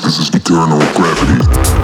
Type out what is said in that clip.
This is eternal gravity.